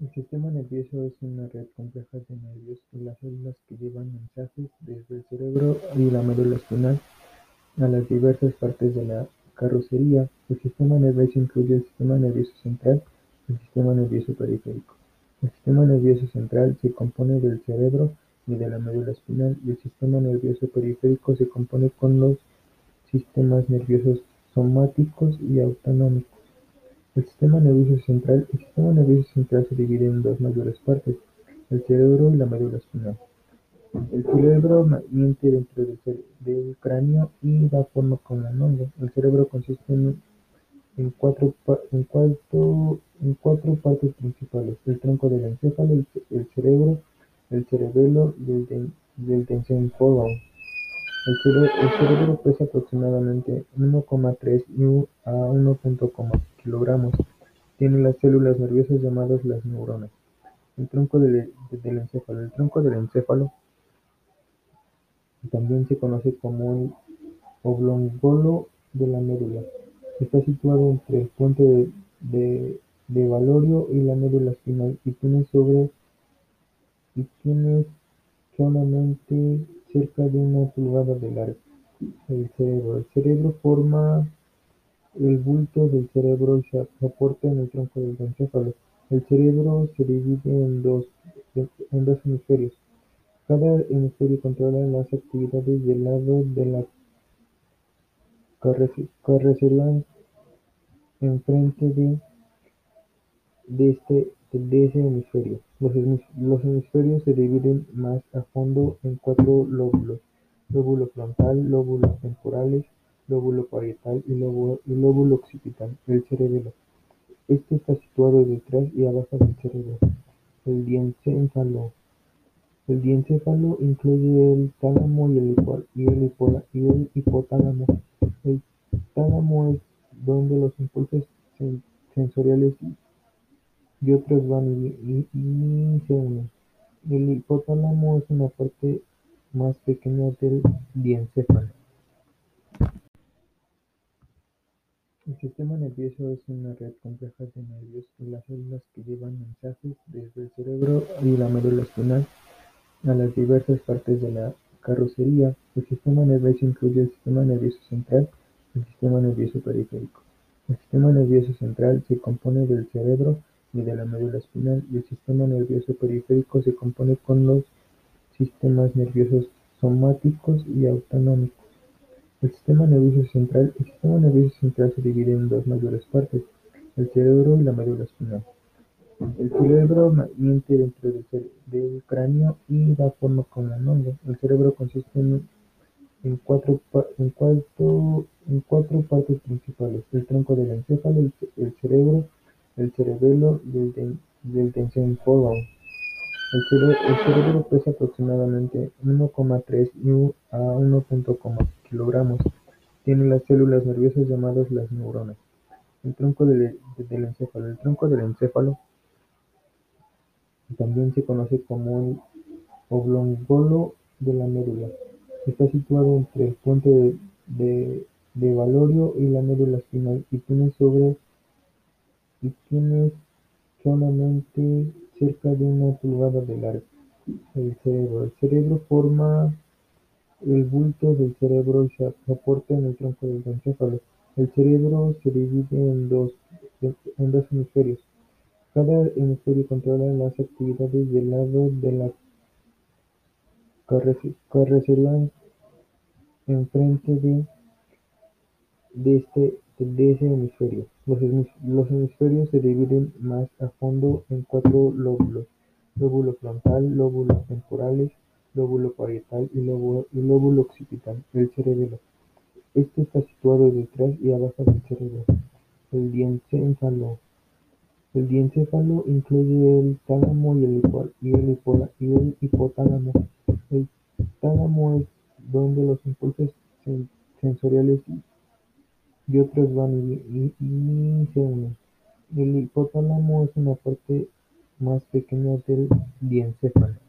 El sistema nervioso es una red compleja de nervios y las células que llevan mensajes desde el cerebro y la médula espinal a las diversas partes de la carrocería. El sistema nervioso incluye el sistema nervioso central y el sistema nervioso periférico. El sistema nervioso central se compone del cerebro y de la médula espinal y el sistema nervioso periférico se compone con los sistemas nerviosos somáticos y autonómicos. El sistema nervioso central se divide en dos mayores partes: el cerebro y la médula espinal. El cerebro miente dentro del cráneo y da forma como un hongo. El cerebro consiste en cuatro partes principales: el tronco del encéfalo, el cerebro, el cerebelo y el encéfalo. El cerebro pesa aproximadamente uno coma tres a uno punto kilogramos. Tiene las células nerviosas llamadas las neuronas. El tronco del encéfalo El tronco del encéfalo también se conoce como el oblongo de la médula. Está situado entre el puente de Valorio y la médula espinal y tiene solamente cerca de una pulgada de largo. El cerebro El cerebro forma el bulbo del cerebro y soporta el tronco del encéfalo. El cerebro se divide en dos hemisferios. Cada hemisferio controla las actividades del lado de la carrocería enfrente de ese hemisferio. Los hemisferios se dividen más a fondo en cuatro lóbulos: lóbulo frontal, lóbulos temporales, lóbulo parietal y lóbulo occipital. El cerebelo. Este está situado detrás y abajo del cerebro. El diencéfalo. El diencéfalo incluye el tálamo y el hipotálamo. El tálamo es donde los impulsos sensoriales y otros van y se unen. El hipotálamo es una parte más pequeña del diencéfalo. El sistema nervioso es una red compleja de nervios y las células que llevan mensajes desde el cerebro y la médula espinal a las diversas partes de la carrocería. El sistema nervioso incluye el sistema nervioso central y el sistema nervioso periférico. El sistema nervioso central se compone del cerebro y de la médula espinal y el sistema nervioso periférico se compone con los sistemas nerviosos somáticos y autonómicos. El sistema nervioso central El sistema nervioso central se divide en dos mayores partes: el cerebro y la médula espinal. El cerebro miente dentro del cráneo y da forma como un hongo. El cerebro consiste en cuatro partes principales: el tronco del encéfalo, el cerebro, el cerebelo y el encéfalo. El cerebro pesa aproximadamente uno coma tres a uno punto kilogramos. Tiene las células nerviosas llamadas las neuronas. El tronco del encéfalo El tronco del encéfalo también se conoce como el oblongo de la médula. Está situado entre el puente de Valorio y la médula espinal y tiene solamente cerca de una pulgada de largo. El cerebro El cerebro forma el bulbo del cerebro y soporta el tronco del encéfalo. El cerebro se divide en dos hemisferios. Cada hemisferio controla las actividades del lado de la carrocería enfrente de ese hemisferio. Los hemisferios se dividen más a fondo en cuatro lóbulos: lóbulo frontal, lóbulos temporales, lóbulo parietal y lóbulo occipital. El cerebelo. Este está situado detrás y abajo del cerebro. El diencéfalo. El diencéfalo incluye el tálamo y el hipotálamo. El tálamo es donde los impulsos sensoriales y otros van y se unen. El hipotálamo es una parte más pequeña del diencéfalo.